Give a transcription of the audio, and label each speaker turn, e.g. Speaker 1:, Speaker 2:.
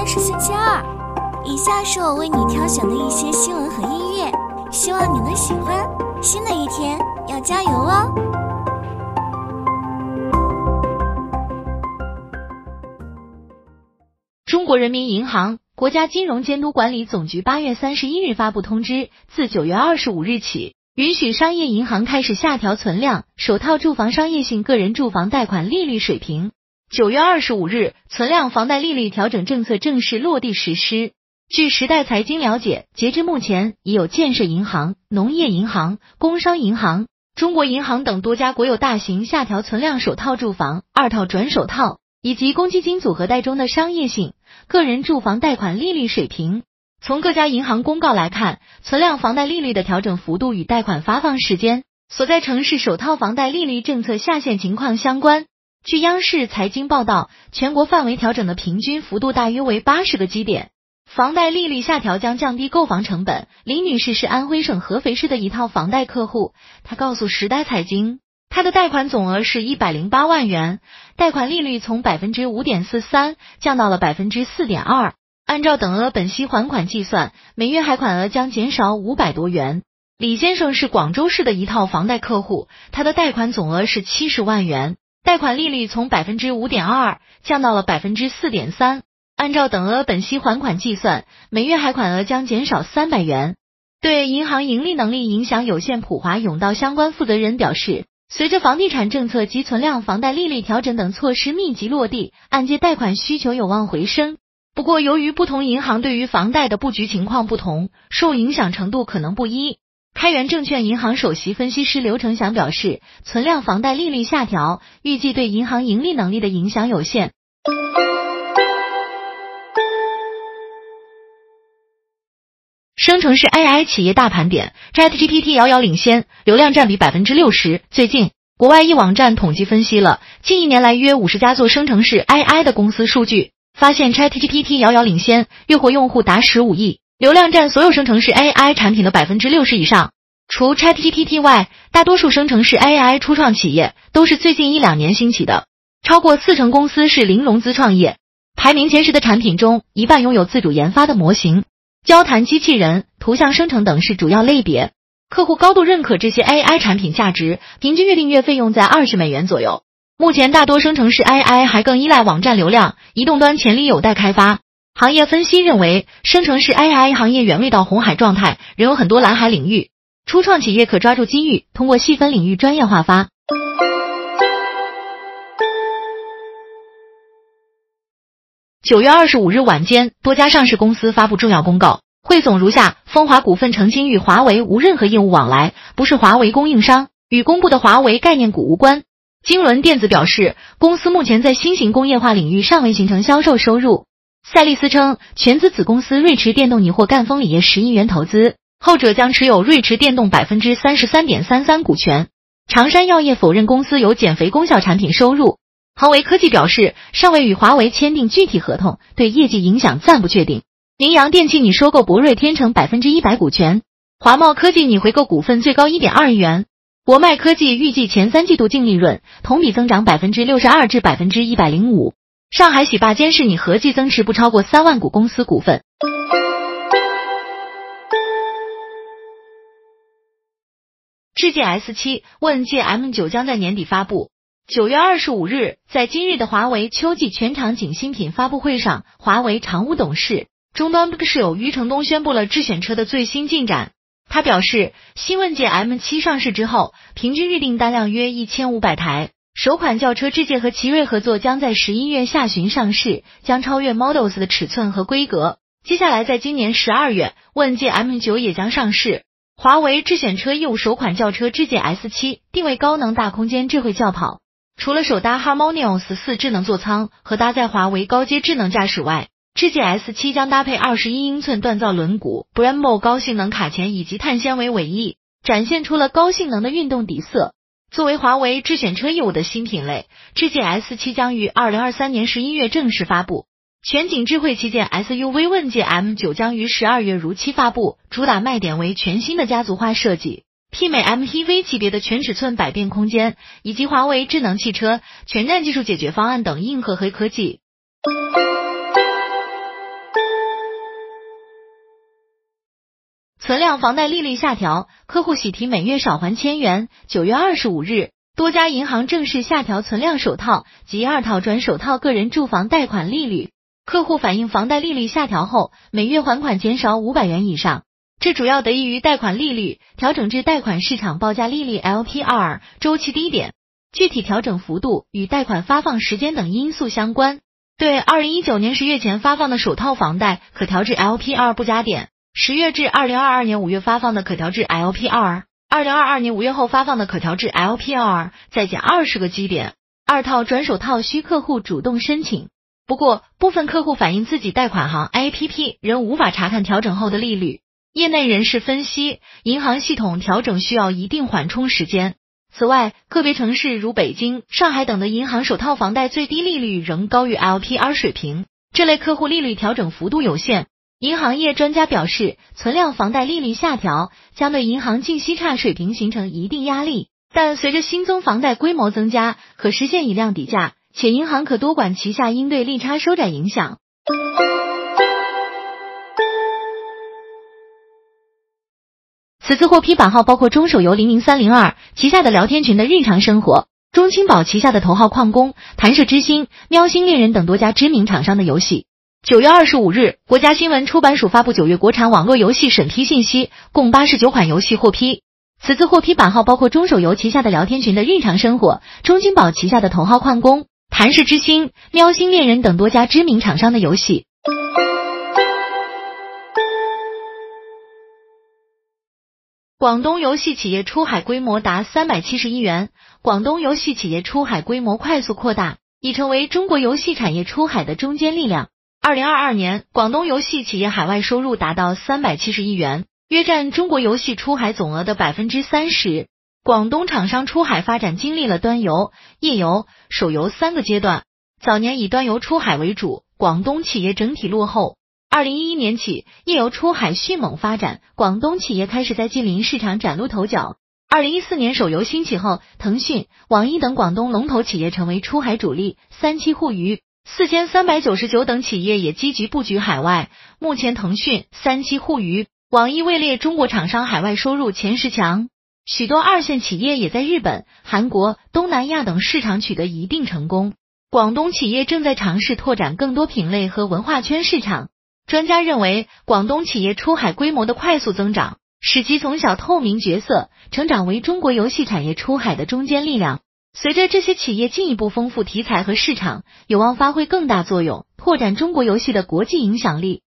Speaker 1: 天是星期二，以下是我为你挑选的一些新闻和音乐，希望你能喜欢。新的一天要加油哦！
Speaker 2: 中国人民银行、国家金融监督管理总局八月三十一日发布通知，自九月二十五日起，允许商业银行开始下调存量首套住房商业性个人住房贷款利率水平。九月二十五日，存量房贷利率调整政策正式落地实施。据时代财经了解，截至目前，已有建设银行、农业银行、工商银行、中国银行等多家国有大型下调存量首套住房、二套转首套以及公积金组合贷中的商业性个人住房贷款利率水平。从各家银行公告来看，存量房贷利率的调整幅度与贷款发放时间、所在城市首套房贷利率政策下限情况相关。据央视财经报道，全国范围调整的平均幅度大约为八十个基点，房贷利率下调将降低购房成本。李女士是安徽省合肥市的一套房贷客户，她告诉时代财经，她的贷款总额是一百零八万元，贷款利率从百分之五点四三降到了百分之四点二，按照等额本息还款计算，每月还款额将减少五百多元。李先生是广州市的一套房贷客户，他的贷款总额是七十万元。贷款利率从百分之五点二降到了百分之四点三，按照等额本息还款计算，每月还款额将减少三百元。对银行盈利能力影响有限普华永道相关负责人表示，随着房地产政策及存量房贷利率调整等措施密集落地，按揭贷款需求有望回升。不过，由于不同银行对于房贷的布局情况不同，受影响程度可能不一。开源证券银行首席分析师刘成祥表示，存量房贷利率下调，预计对银行盈利能力的影响有限。生成式 AI 企业大盘点，ChatGPT 遥遥领先，流量占比百分之六十。最近，国外一网站统计分析了近一年来约五十家做生成式 AI 的公司数据，发现 ChatGPT 遥遥领先，月活用户达十五亿。流量占所有生成式 AI 产品的百分之六十以上。除 ChatGPT 外，大多数生成式 AI 初创企业都是最近一两年兴起的，超过四成公司是零融资创业。排名前十的产品中，一半拥有自主研发的模型、交谈机器人、图像生成等是主要类别。客户高度认可这些 AI 产品价值，平均月订阅费用在二十美元左右。目前，大多生成式 AI 还更依赖网站流量，移动端潜力有待开发。行业分析认为，生成式 AI 行业远未到红海状态，仍有很多蓝海领域。初创企业可抓住机遇，通过细分领域专业化发。九月二十五日晚间，多家上市公司发布重要公告，汇总如下：风华股份澄清与华为无任何业务往来，不是华为供应商，与公布的华为概念股无关。金轮电子表示，公司目前在新型工业化领域尚未形成销售收入。赛利斯称，全资子公司瑞驰电动拟获赣锋锂业十亿元投资，后者将持有瑞驰电动百分之三十三点三三股权。长山药业否认公司有减肥功效产品收入。恒维科技表示，尚未与华为签订具体合同，对业绩影响暂不确定。明阳电器拟收购博瑞天成百分之一百股权。华茂科技拟回购股份最高一点二亿元。博迈科技预计前三季度净利润同比增长百分之六十二至百分之一百零五。上海喜坝监视你合计增持不超过三万股公司股份。智界 S 七问界 M 九将在年底发布。九月二十五日，在今日的华为秋季全场景新品发布会上，华为常务董事、终端部室友余承东宣布了智选车的最新进展。他表示，新问界 M 七上市之后，平均预订单量约一千五百台。首款轿车智界和奇瑞合作将在十一月下旬上市，将超越 Models 的尺寸和规格。接下来，在今年十二月，问界 M9 也将上市。华为智选车业务首款轿车智界 S7 定位高能大空间智慧轿跑，除了首搭 Harmonious 四智能座舱和搭载华为高阶智能驾驶外，智界 S7 将搭配二十一英寸锻造轮毂、Brembo 高性能卡钳以及碳纤维尾翼，展现出了高性能的运动底色。作为华为智选车业务的新品类，智界 S7 将于二零二三年十一月正式发布。全景智慧旗舰 SUV 问界 M9 将于十二月如期发布，主打卖点为全新的家族化设计，媲美 MPV 级别的全尺寸百变空间，以及华为智能汽车全站技术解决方案等硬核黑科技。存量房贷利率下调，客户喜提每月少还千元。九月二十五日，多家银行正式下调存量首套及二套转首套个人住房贷款利率。客户反映房贷利率下调后，每月还款减少五百元以上，这主要得益于贷款利率调整至贷款市场报价利率 LPR 周期低点，具体调整幅度与贷款发放时间等因素相关。对二零一九年十月前发放的首套房贷，可调至 LPR 不加点。十月至二零二二年五月发放的可调至 LPR，二零二二年五月后发放的可调至 LPR，再减二十个基点。二套转手套需客户主动申请，不过部分客户反映自己贷款行 APP 仍无法查看调整后的利率。业内人士分析，银行系统调整需要一定缓冲时间。此外，个别城市如北京、上海等的银行首套房贷最低利率仍高于 LPR 水平，这类客户利率调整幅度有限。银行业专家表示，存量房贷利率下调将对银行净息差水平形成一定压力，但随着新增房贷规模增加，可实现以量抵价，且银行可多管齐下，应对利差收窄影响。此次获批版号包括中手游零零三零二旗下的聊天群的日常生活，中青宝旗下的头号矿工、弹射之星、喵星猎人等多家知名厂商的游戏。九月二十五日，国家新闻出版署发布九月国产网络游戏审批信息，共八十九款游戏获批。此次获批版号包括中手游旗下的聊天群的日常生活、中金宝旗下的头号矿工、弹射之星、喵星恋人等多家知名厂商的游戏。广东游戏企业出海规模达三百七十亿元，广东游戏企业出海规模快速扩大，已成为中国游戏产业出海的中坚力量。二零二二年，广东游戏企业海外收入达到三百七十亿元，约占中国游戏出海总额的百分之三十。广东厂商出海发展经历了端游、页游、手游三个阶段。早年以端游出海为主，广东企业整体落后。二零一一年起，页游出海迅猛发展，广东企业开始在近邻市场崭露头角。二零一四年手游兴起后，腾讯、网易等广东龙头企业成为出海主力，三七互娱。四千三百九十九等企业也积极布局海外。目前，腾讯、三七互娱、网易位列中国厂商海外收入前十强。许多二线企业也在日本、韩国、东南亚等市场取得一定成功。广东企业正在尝试拓展更多品类和文化圈市场。专家认为，广东企业出海规模的快速增长，使其从小透明角色成长为中国游戏产业出海的中坚力量。随着这些企业进一步丰富题材和市场，有望发挥更大作用，拓展中国游戏的国际影响力。